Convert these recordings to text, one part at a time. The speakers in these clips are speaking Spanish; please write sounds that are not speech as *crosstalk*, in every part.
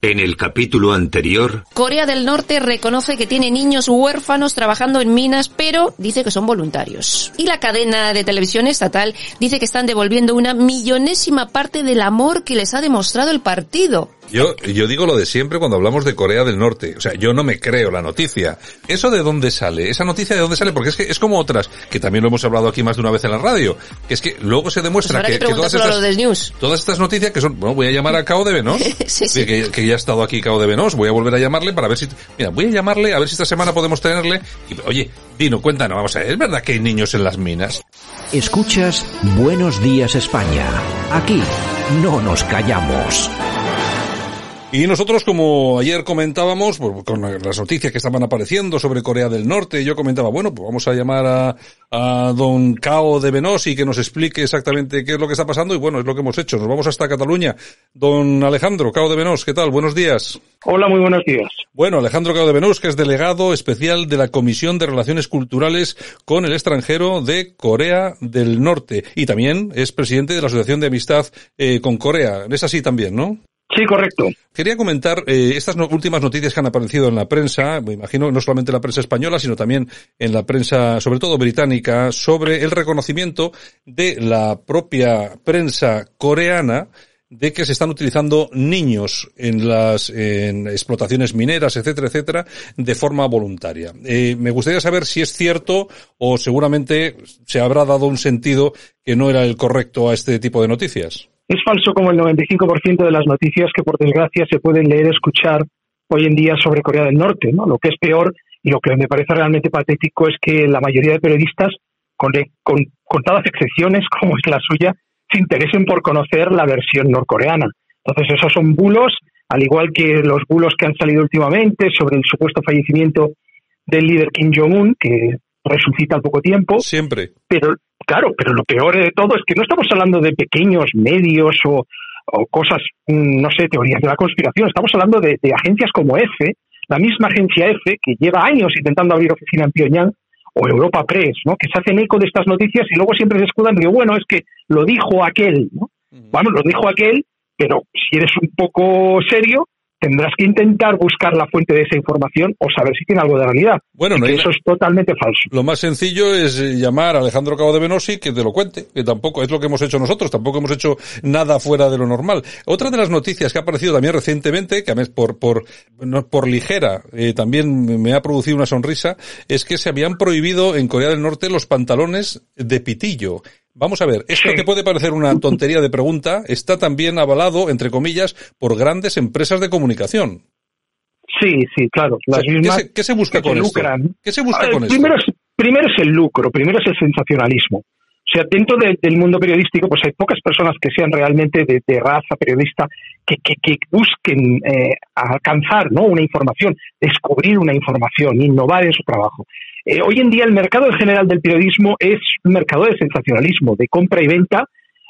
En el capítulo anterior, Corea del Norte reconoce que tiene niños huérfanos trabajando en minas, pero dice que son voluntarios. Y la cadena de televisión estatal dice que están devolviendo una millonésima parte del amor que les ha demostrado el partido. Yo, yo digo lo de siempre cuando hablamos de Corea del Norte. O sea, yo no me creo la noticia. ¿Eso de dónde sale? ¿Esa noticia de dónde sale? Porque es que es como otras, que también lo hemos hablado aquí más de una vez en la radio, que es que luego se demuestra Pues que, que que todas, estas, News. todas estas noticias que son, bueno, voy a llamar a Cao de Venos, *laughs* Sí, sí. Que, que ya ha estado aquí Cao de Venos, voy a volver a llamarle para ver si, mira, voy a llamarle a ver si esta semana podemos tenerle, y, oye, Dino, cuéntanos, vamos a ver, ¿es verdad que hay niños en las minas? Escuchas Buenos Días España. Aquí no nos callamos. Y nosotros, como ayer comentábamos, pues, con las noticias que estaban apareciendo sobre Corea del Norte, yo comentaba, bueno, pues vamos a llamar a, a don Cao de Venosi que nos explique exactamente qué es lo que está pasando y bueno, es lo que hemos hecho. Nos vamos hasta Cataluña. Don Alejandro Cao de Venos, ¿qué tal? Buenos días. Hola, muy buenos días. Bueno, Alejandro Cao de Venus, que es delegado especial de la Comisión de Relaciones Culturales con el extranjero de Corea del Norte y también es presidente de la Asociación de Amistad eh, con Corea. Es así también, ¿no? Sí, correcto. Quería comentar eh, estas últimas noticias que han aparecido en la prensa, me imagino no solamente en la prensa española, sino también en la prensa, sobre todo británica, sobre el reconocimiento de la propia prensa coreana de que se están utilizando niños en las en explotaciones mineras, etcétera, etcétera, de forma voluntaria. Eh, me gustaría saber si es cierto o seguramente se habrá dado un sentido que no era el correcto a este tipo de noticias. Es falso como el 95% de las noticias que, por desgracia, se pueden leer escuchar hoy en día sobre Corea del Norte. ¿no? Lo que es peor y lo que me parece realmente patético es que la mayoría de periodistas, con, con contadas excepciones *laughs* como es la suya, se interesen por conocer la versión norcoreana. Entonces, esos son bulos, al igual que los bulos que han salido últimamente sobre el supuesto fallecimiento del líder Kim Jong-un, que resucita al poco tiempo. Siempre. Pero, claro, pero lo peor de todo es que no estamos hablando de pequeños medios o, o cosas, mm, no sé, teorías de la conspiración. Estamos hablando de, de agencias como EFE, la misma agencia EFE que lleva años intentando abrir oficina en Pyongyang, o Europa Press, ¿no? que se hacen eco de estas noticias y luego siempre se escudan que, bueno, es que lo dijo aquel. ¿no? Bueno, lo dijo aquel, pero si eres un poco serio, tendrás que intentar buscar la fuente de esa información o saber si tiene algo de realidad. Bueno, no eso es totalmente falso. Lo más sencillo es eh, llamar a Alejandro Cabo de Venosi que te lo cuente, que tampoco es lo que hemos hecho nosotros, tampoco hemos hecho nada fuera de lo normal. Otra de las noticias que ha aparecido también recientemente, que a mí por por no, por ligera eh, también me ha producido una sonrisa, es que se habían prohibido en Corea del Norte los pantalones de pitillo. Vamos a ver, esto Sí. que puede parecer una tontería de pregunta está también avalado, entre comillas, por grandes empresas de comunicación. Sí, sí, claro. Las ¿Qué mismas se, qué se busca que con se esto? lucran. ¿Qué se busca ver, con esto? primero, es, primero es el lucro, primero es el sensacionalismo. O sea, dentro de- del mundo periodístico, pues hay pocas personas que sean realmente de, de raza periodista que, que, que busquen eh, alcanzar ¿no? una información, descubrir una información, innovar en su trabajo. Eh, hoy en día el mercado en general del periodismo es un mercado de sensacionalismo, de compra y venta,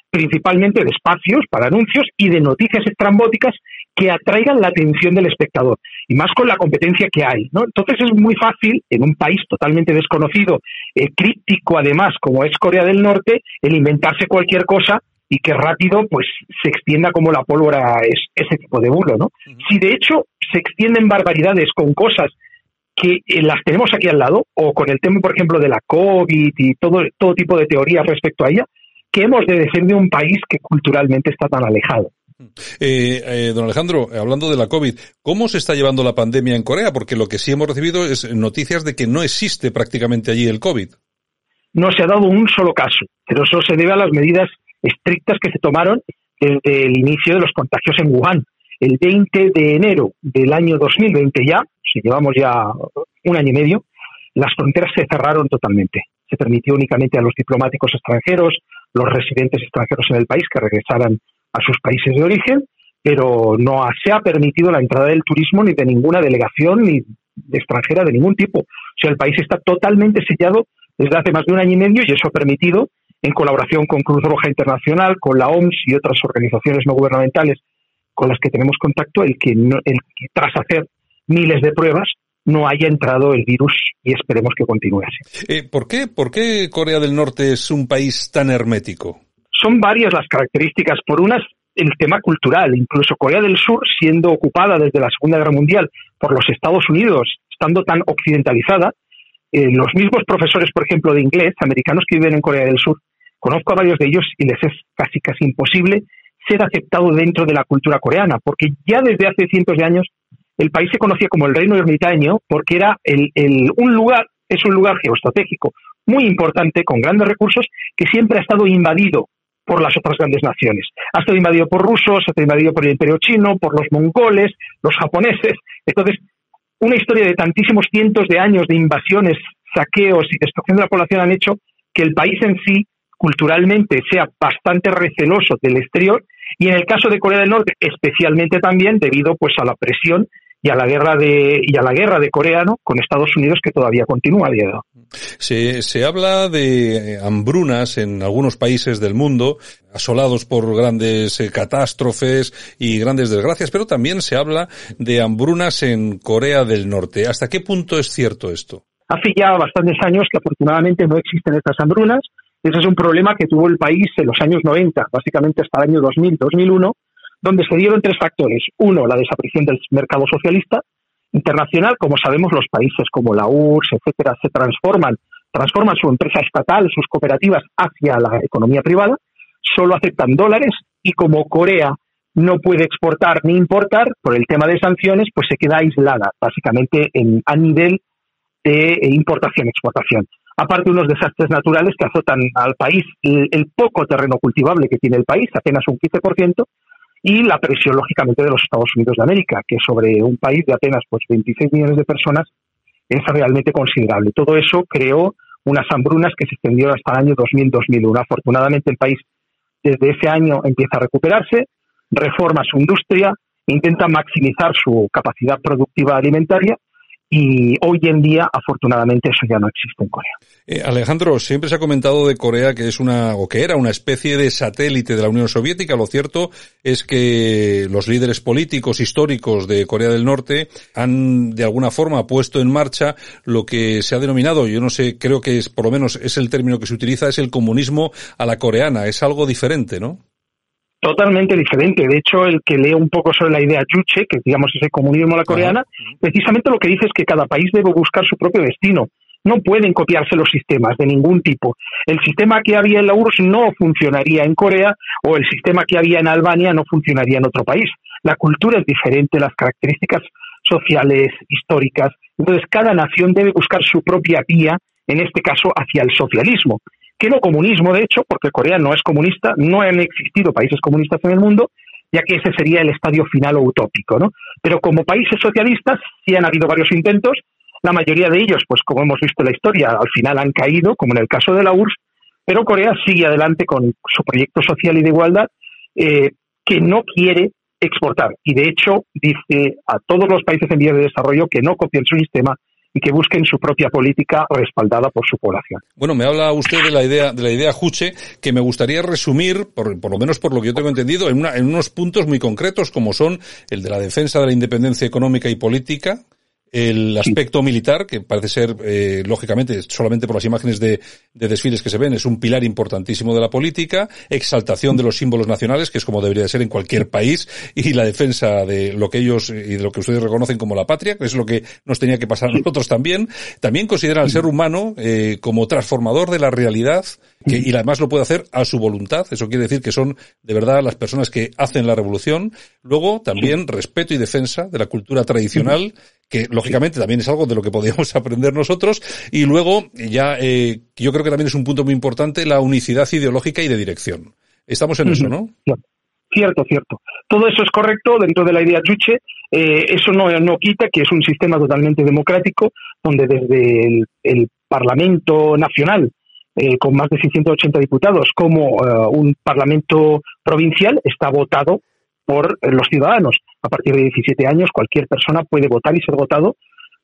principalmente de espacios para anuncios y de noticias estrambóticas que atraigan la atención del espectador y más con la competencia que hay. ¿no? Entonces es muy fácil, en un país totalmente desconocido, eh, críptico además, como es Corea del Norte, el inventarse cualquier cosa y que rápido pues se extienda como la pólvora es, ese tipo de bulo. ¿no? Si de hecho se extienden barbaridades con cosas que eh, las tenemos aquí al lado, o con el tema, por ejemplo, de la COVID y todo, todo tipo de teorías respecto a ella, que hemos de decir de un país que culturalmente está tan alejado. Eh, eh, don Alejandro, hablando de la COVID, ¿cómo se está llevando la pandemia en Corea? Porque lo que sí hemos recibido es noticias de que no existe prácticamente allí el COVID. No se ha dado un solo caso, pero eso se debe a las medidas estrictas que se tomaron desde el inicio de los contagios en Wuhan. El 20 de enero del año 2020 ya, si llevamos ya un año y medio, las fronteras se cerraron totalmente. Se permitió únicamente a los diplomáticos extranjeros, los residentes extranjeros en el país que regresaran a sus países de origen, pero no se ha permitido la entrada del turismo ni de ninguna delegación ni de extranjera de ningún tipo. O sea, el país está totalmente sellado desde hace más de un año y medio y eso ha permitido, en colaboración con Cruz Roja Internacional, con la OMS y otras organizaciones no gubernamentales con las que tenemos contacto, el que, no- el que tras hacer miles de pruebas no haya entrado el virus y esperemos que continúe así. Eh, ¿por, qué, ¿Por qué Corea del Norte es un país tan hermético? son varias las características. Por unas, el tema cultural. Incluso Corea del Sur, siendo ocupada desde la Segunda Guerra Mundial por los Estados Unidos, estando tan occidentalizada, eh, los mismos profesores, por ejemplo, de inglés, americanos que viven en Corea del Sur, conozco a varios de ellos y les es casi casi imposible ser aceptado dentro de la cultura coreana, porque ya desde hace cientos de años el país se conocía como el reino ermitaño porque era el, un lugar, es un lugar geoestratégico muy importante, con grandes recursos, que siempre ha estado invadido por las otras grandes naciones. Ha estado invadido por rusos, ha estado invadido por el imperio chino, por los mongoles, los japoneses. Entonces, una historia de tantísimos cientos de años de invasiones, saqueos y destrucción de la población han hecho que el país en sí culturalmente sea bastante receloso del exterior y en el caso de Corea del Norte especialmente también debido pues a la presión y a la guerra de y a la guerra de coreano con Estados Unidos que todavía continúa a día de hoy. Se, se habla de hambrunas en algunos países del mundo asolados por grandes eh, catástrofes y grandes desgracias, pero también se habla de hambrunas en Corea del Norte. ¿Hasta qué punto es cierto esto? Hace ya bastantes años que afortunadamente no existen estas hambrunas. Ese es un problema que tuvo el país en los años 90, básicamente hasta el año 2000, 2001, donde se dieron tres factores. Uno, la desaparición del mercado socialista internacional. Como sabemos, los países como la URSS, etcétera, se transforman, transforman su empresa estatal, sus cooperativas hacia la economía privada. Solo aceptan dólares y como Corea no puede exportar ni importar por el tema de sanciones, pues se queda aislada, básicamente en, a nivel de importación-exportación. Aparte, unos desastres naturales que azotan al país, el, el, poco terreno cultivable que tiene el país, apenas un 15%, y la presión, lógicamente, de los Estados Unidos de América, que sobre un país de apenas pues 26 millones de personas es realmente considerable. Todo eso creó unas hambrunas que se extendieron hasta el año 2000-2001. Afortunadamente, el país desde ese año empieza a recuperarse, reforma su industria, intenta maximizar su capacidad productiva alimentaria y hoy en día, afortunadamente, eso ya no existe en Corea. Eh, Alejandro, siempre se ha comentado de Corea que es una, o que era una especie de satélite de la Unión Soviética. Lo cierto es que los líderes políticos históricos de Corea del Norte han, de alguna forma, puesto en marcha lo que se ha denominado, yo no sé, creo que es, por lo menos es el término que se utiliza, es el comunismo a la coreana. Es algo diferente, ¿no? Totalmente diferente. De hecho, el que lee un poco sobre la idea Juche, que digamos ese comunismo a la coreana, precisamente lo que dice es que cada país debe buscar su propio destino. No pueden copiarse los sistemas de ningún tipo. El sistema que había en la URSS no funcionaría en Corea o el sistema que había en Albania no funcionaría en otro país. La cultura es diferente, las características sociales, históricas. Entonces, cada nación debe buscar su propia vía, en este caso, hacia el socialismo que no comunismo, de hecho, porque Corea no es comunista, no han existido países comunistas en el mundo, ya que ese sería el estadio final o utópico, ¿no? Pero como países socialistas sí han habido varios intentos, la mayoría de ellos, pues como hemos visto en la historia, al final han caído, como en el caso de la URSS, pero Corea sigue adelante con su proyecto social y de igualdad, eh, que no quiere exportar. Y de hecho dice a todos los países en vías de desarrollo que no copien su sistema, y que busquen su propia política respaldada por su población. Bueno, me habla usted de la idea de la idea Juche que me gustaría resumir, por, por lo menos por lo que yo tengo entendido, en, una, en unos puntos muy concretos como son el de la defensa de la independencia económica y política, el aspecto militar, que parece ser, eh, lógicamente, solamente por las imágenes de, de, desfiles que se ven, es un pilar importantísimo de la política, exaltación de los símbolos nacionales, que es como debería ser en cualquier país, y la defensa de lo que ellos y de lo que ustedes reconocen como la patria, que es lo que nos tenía que pasar a nosotros también. También considera al ser humano eh, como transformador de la realidad, que, y además lo puede hacer a su voluntad. Eso quiere decir que son de verdad las personas que hacen la revolución. Luego, también respeto y defensa de la cultura tradicional, que lógicamente también es algo de lo que podríamos *laughs* aprender nosotros. Y luego, ya, eh, yo creo que también es un punto muy importante, la unicidad ideológica y de dirección. Estamos en eso, ¿no? Cierto, cierto. Todo eso es correcto dentro de la idea Chuche. Eh, eso no, no quita que es un sistema totalmente democrático, donde desde el, el Parlamento Nacional eh, con más de 680 diputados, como eh, un Parlamento provincial está votado por eh, los ciudadanos. A partir de 17 años, cualquier persona puede votar y ser votado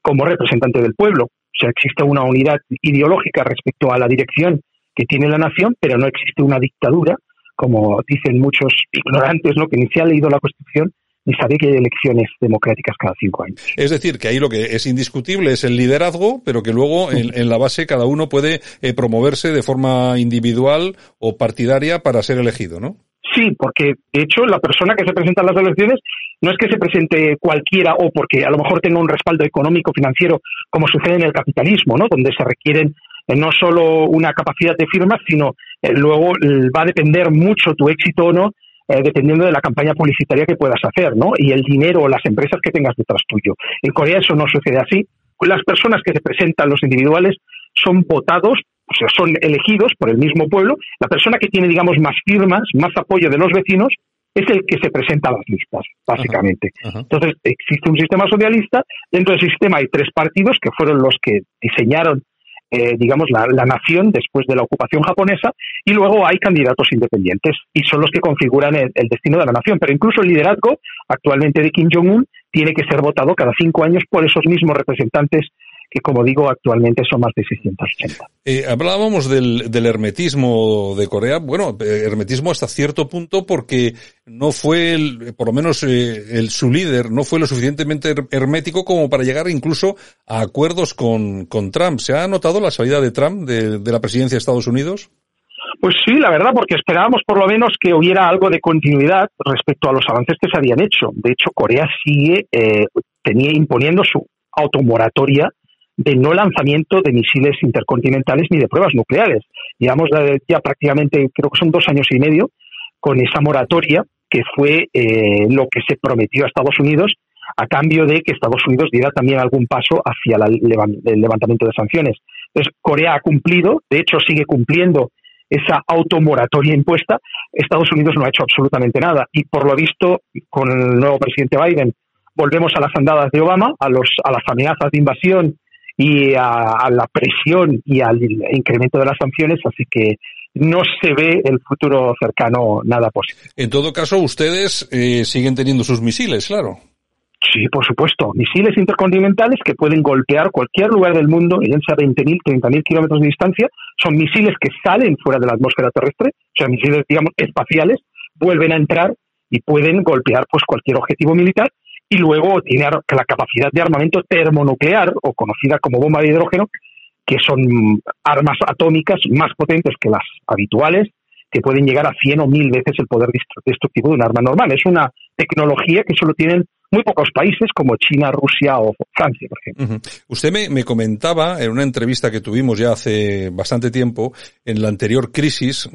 como representante del pueblo. O sea, existe una unidad ideológica respecto a la dirección que tiene la nación, pero no existe una dictadura, como dicen muchos ignorantes, ¿no? que ni se ha leído la Constitución, ni sabe que hay elecciones democráticas cada cinco años. Es decir, que ahí lo que es indiscutible es el liderazgo, pero que luego en, la base cada uno puede eh, promoverse de forma individual o partidaria para ser elegido, ¿no? Sí, porque de hecho la persona que se presenta en las elecciones no es que se presente cualquiera o porque a lo mejor tenga un respaldo económico, financiero, como sucede en el capitalismo, ¿no? Donde se requieren eh, no solo una capacidad de firmas, sino eh, luego va a depender mucho tu éxito o no, eh, dependiendo de la campaña publicitaria que puedas hacer, ¿no? Y el dinero o las empresas que tengas detrás tuyo. En Corea eso no sucede así. Las personas que se presentan, los individuales, son votados o sea, son elegidos por el mismo pueblo. La persona que tiene, digamos, más firmas, más apoyo de los vecinos, es el que se presenta a las listas, básicamente. Entonces, existe un sistema socialista. Dentro del sistema hay tres partidos que fueron los que diseñaron, eh, digamos, la, nación después de la ocupación japonesa, y luego hay candidatos independientes, y son los que configuran el, el destino de la nación. Pero incluso el liderazgo actualmente de Kim Jong-un tiene que ser votado cada cinco años por esos mismos representantes que como digo actualmente son más de 680. Eh, hablábamos del, del, hermetismo de Corea, bueno, eh, hermetismo hasta cierto punto porque no fue, el, por lo menos eh, el, su líder, no fue lo suficientemente hermético como para llegar incluso a acuerdos con, con Trump. ¿Se ha notado la salida de Trump de, de la presidencia de Estados Unidos? Pues sí, la verdad, porque esperábamos por lo menos que hubiera algo de continuidad respecto a los avances que se habían hecho. De hecho, Corea sigue eh, tenía imponiendo su automoratoria de no lanzamiento de misiles intercontinentales ni de pruebas nucleares. Llevamos ya prácticamente, creo que son dos años y medio, con esa moratoria que fue eh, lo que se prometió a Estados Unidos a cambio de que Estados Unidos diera también algún paso hacia el levantamiento de sanciones. Entonces, Corea ha cumplido, de hecho sigue cumpliendo esa automoratoria impuesta. Estados Unidos no ha hecho absolutamente nada y por lo visto con el nuevo presidente Biden volvemos a las andadas de Obama, a, los, a las amenazas de invasión y a, la presión y al incremento de las sanciones, así que no se ve el futuro cercano nada positivo. En todo caso, ustedes eh, siguen teniendo sus misiles, claro. Sí, por supuesto. Misiles intercontinentales que pueden golpear cualquier lugar del mundo, ya sea 20.000, 30.000 kilómetros de distancia. Son misiles que salen fuera de la atmósfera terrestre, o sea, misiles, digamos, espaciales, vuelven a entrar y pueden golpear pues cualquier objetivo militar y luego tiene la capacidad de armamento termonuclear o conocida como bomba de hidrógeno, que son armas atómicas más potentes que las habituales, que pueden llegar a 100 o 1000 veces el poder destructivo de un arma normal. Es una tecnología que solo tienen muy pocos países como China, Rusia o Francia, por ejemplo. Usted me, me, comentaba en una entrevista que tuvimos ya hace bastante tiempo, en la anterior crisis,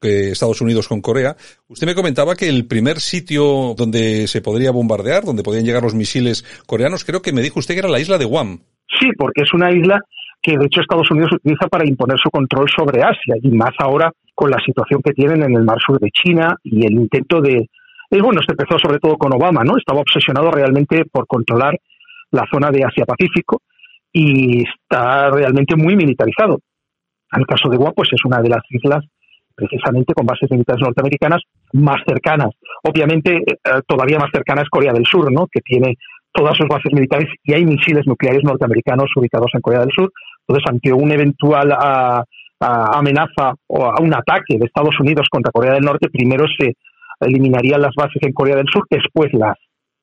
que Estados Unidos con Corea. Usted me comentaba que el primer sitio donde se podría bombardear, donde podían llegar los misiles coreanos, creo que me dijo usted que era la isla de Guam. Sí, porque es una isla que de hecho Estados Unidos utiliza para imponer su control sobre Asia y más ahora con la situación que tienen en el mar sur de China y el intento de y bueno, se empezó sobre todo con Obama, ¿no? Estaba obsesionado realmente por controlar la zona de Asia-Pacífico y está realmente muy militarizado. En el caso de Guam, pues es una de las islas precisamente con bases militares norteamericanas más cercanas. Obviamente, eh, todavía más cercana es Corea del Sur, ¿no? que tiene todas sus bases militares y hay misiles nucleares norteamericanos ubicados en Corea del Sur. Entonces, ante una eventual ah, ah, amenaza o a un ataque de Estados Unidos contra Corea del Norte, primero se eliminarían las bases en Corea del Sur, después las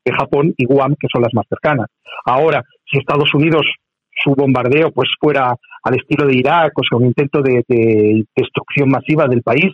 de Japón y Guam, que son las más cercanas. Ahora, si Estados Unidos su bombardeo pues fuera al estilo de Irak, o sea, un intento de, destrucción masiva del país.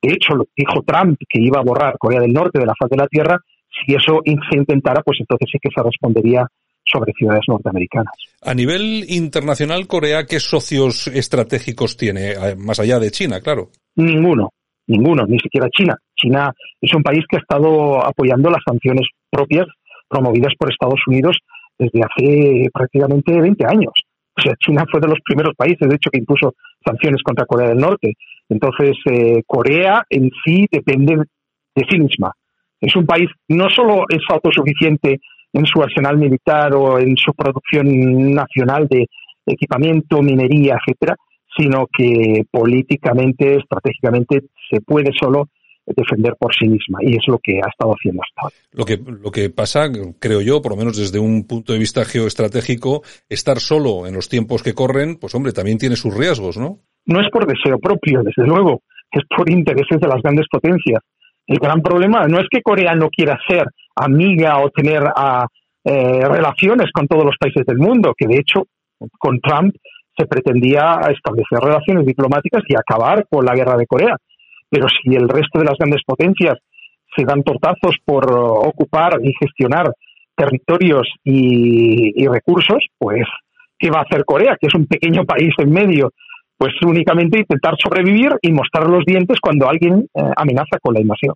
De hecho, lo dijo Trump que iba a borrar Corea del Norte de la faz de la Tierra. Si eso se intentara, pues entonces sí que se respondería sobre ciudades norteamericanas. A nivel internacional, Corea, ¿qué socios estratégicos tiene, eh, más allá de China, claro? Ninguno, ninguno, ni siquiera China. China es un país que ha estado apoyando las sanciones propias promovidas por Estados Unidos desde hace prácticamente 20 años. O sea, China fue de los primeros países, de hecho, que impuso sanciones contra Corea del Norte. Entonces, eh, Corea en sí depende de sí misma. Es un país, no solo es autosuficiente en su arsenal militar o en su producción nacional de equipamiento, minería, etcétera, sino que políticamente, estratégicamente, se puede solo defender por sí misma y es lo que ha estado haciendo hasta ahora. Lo que, lo que pasa, creo yo, por lo menos desde un punto de vista geoestratégico, estar solo en los tiempos que corren, pues hombre, también tiene sus riesgos, ¿no? No es por deseo propio, desde luego, es por intereses de las grandes potencias. El gran problema no es que Corea no quiera ser amiga o tener a, eh, relaciones con todos los países del mundo, que de hecho con Trump se pretendía establecer relaciones diplomáticas y acabar con la guerra de Corea. Pero si el resto de las grandes potencias se dan tortazos por ocupar y gestionar territorios y, recursos, pues, ¿qué va a hacer Corea? Que es un pequeño país en medio pues únicamente intentar sobrevivir y mostrar los dientes cuando alguien eh, amenaza con la invasión.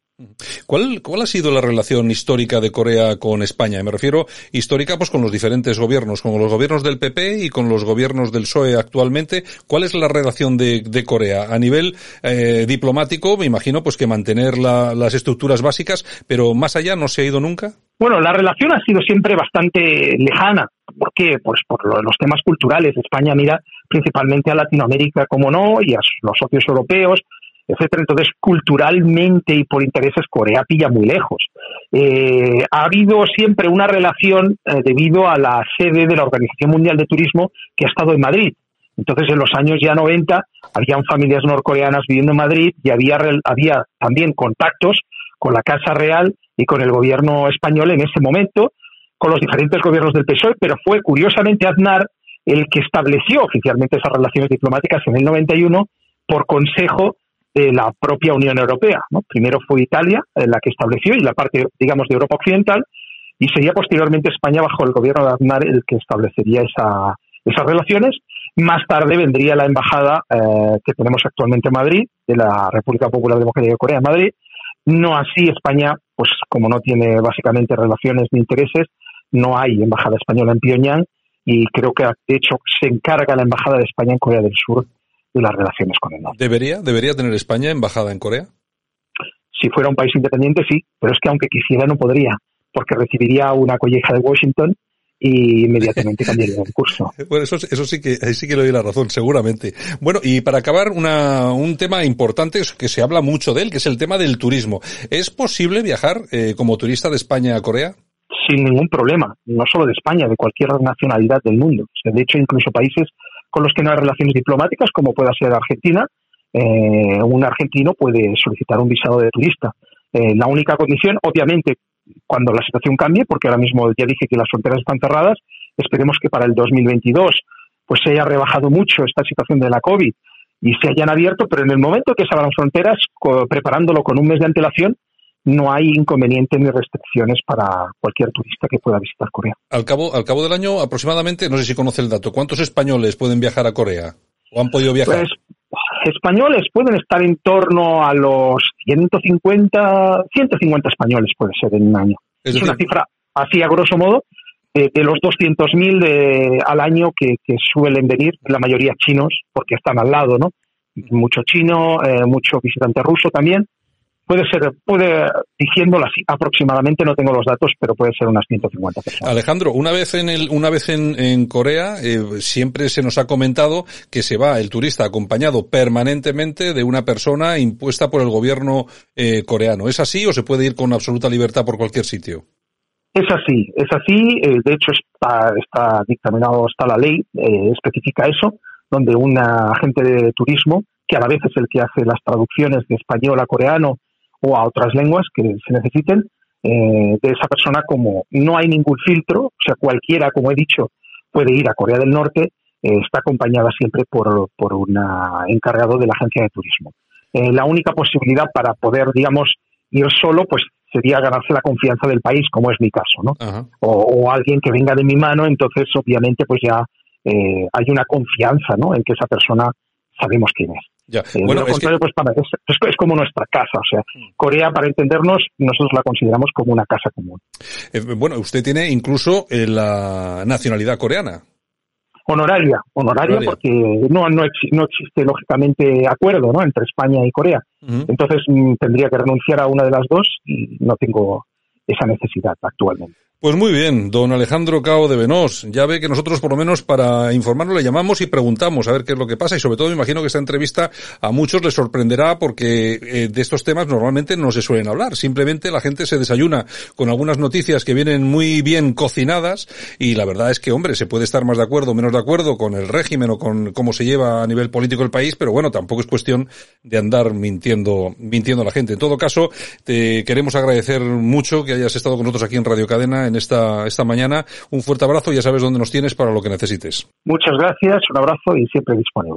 ¿Cuál, ¿Cuál ha sido la relación histórica de Corea con España? Me refiero histórica pues con los diferentes gobiernos, con los gobiernos del PP y con los gobiernos del PSOE actualmente. ¿Cuál es la relación de, de Corea? A nivel eh, diplomático, me imagino pues que mantener la, las estructuras básicas, pero más allá no se ha ido nunca. Bueno, la relación ha sido siempre bastante lejana. ¿Por qué? Pues por los temas culturales. España mira principalmente a Latinoamérica, como no, y a los socios europeos, etcétera. Entonces, culturalmente y por intereses, Corea pilla muy lejos. Eh, ha habido siempre una relación eh, debido a la sede de la Organización Mundial de Turismo que ha estado en Madrid. Entonces, en los años ya 90, habían familias norcoreanas viviendo en Madrid y había, había también contactos con la Casa Real y con el gobierno español en ese momento, con los diferentes gobiernos del PSOE, pero fue curiosamente Aznar el que estableció oficialmente esas relaciones diplomáticas en el 91 por consejo de la propia Unión Europea. ¿no? Primero fue Italia la que estableció y la parte, digamos, de Europa Occidental, y sería posteriormente España bajo el gobierno de Aznar el que establecería esa, esas relaciones. Más tarde vendría la embajada eh, que tenemos actualmente en Madrid, de la República Popular Democrática de Corea en Madrid. No así España, pues como no tiene básicamente relaciones ni intereses, no hay embajada española en Pyongyang y creo que de hecho se encarga la embajada de España en Corea del Sur de las relaciones con el norte. ¿Debería, debería tener España embajada en Corea? Si fuera un país independiente, sí, pero es que aunque quisiera no podría, porque recibiría una colleja de Washington y inmediatamente *laughs* cambiaría el curso. Bueno, eso, eso sí que sí que le doy la razón, seguramente. Bueno, y para acabar, una, un tema importante que se habla mucho de él, que es el tema del turismo. ¿Es posible viajar eh, como turista de España a Corea? Sin ningún problema, no solo de España, de cualquier nacionalidad del mundo. de hecho, incluso países con los que no hay relaciones diplomáticas, como pueda ser Argentina, eh, un argentino puede solicitar un visado de turista. Eh, la única condición, obviamente, cuando la situación cambie, porque ahora mismo ya dije que las fronteras están cerradas, esperemos que para el 2022 pues se haya rebajado mucho esta situación de la COVID y se hayan abierto, pero en el momento que se abran fronteras, preparándolo con un mes de antelación, no hay inconvenientes ni restricciones para cualquier turista que pueda visitar Corea. Al cabo, al cabo del año, aproximadamente, no sé si conoce el dato, ¿cuántos españoles pueden viajar a Corea? ¿O han podido viajar? Pues, españoles pueden estar en torno a los 150, 150 españoles puede ser en un año. Es, una cifra así a grosso modo de, los 200.000 al año que, suelen venir, la mayoría chinos, porque están al lado, ¿no? Mucho chino, eh, mucho visitante ruso también, puede ser, puede, diciéndolo así, aproximadamente, no tengo los datos, pero puede ser unas 150 personas. Alejandro, una vez en el, una vez en, en Corea, eh, siempre se nos ha comentado que se va el turista acompañado permanentemente de una persona impuesta por el gobierno eh, coreano. ¿Es así o se puede ir con absoluta libertad por cualquier sitio? Es así, es así. Eh, de hecho, está, está dictaminado, está la ley, especifica eso, donde un agente de turismo, que a la vez es el que hace las traducciones de español a coreano o a otras lenguas que se necesiten eh, de esa persona como no hay ningún filtro, o sea, cualquiera, como he dicho, puede ir a Corea del Norte, eh, está acompañada siempre por, por un encargado de la agencia de turismo. Eh, la única posibilidad para poder, digamos, ir solo, pues sería ganarse la confianza del país, como es mi caso, ¿no? O, o, alguien que venga de mi mano, entonces obviamente pues ya hay una confianza, ¿no? En que esa persona sabemos quién es. Ya. Bueno, es, pues, es, como nuestra casa. O sea, mm. Corea, para entendernos, nosotros la consideramos como una casa común. Eh, bueno, usted tiene incluso eh, la nacionalidad coreana. Honoraria, honoraria, porque no, no, existe lógicamente acuerdo ¿no? entre España y Corea. Entonces mm, tendría que renunciar a una de las dos y no tengo esa necesidad actualmente. Pues muy bien, don Alejandro Cao de Venós. Ya ve que nosotros por lo menos para informarnos le llamamos y preguntamos a ver qué es lo que pasa y sobre todo me imagino que esta entrevista a muchos les sorprenderá porque eh, de estos temas normalmente no se suelen hablar. Simplemente la gente se desayuna con algunas noticias que vienen muy bien cocinadas y la verdad es que, hombre, se puede estar más de acuerdo o menos de acuerdo con el régimen o con cómo se lleva a nivel político el país, pero bueno, tampoco es cuestión de andar mintiendo, mintiendo a la gente. En todo caso, te queremos agradecer mucho que hayas estado con nosotros aquí en Radio Cadena en esta, esta mañana. Un fuerte abrazo ya sabes dónde nos tienes para lo que necesites. Muchas gracias, un abrazo y siempre disponible.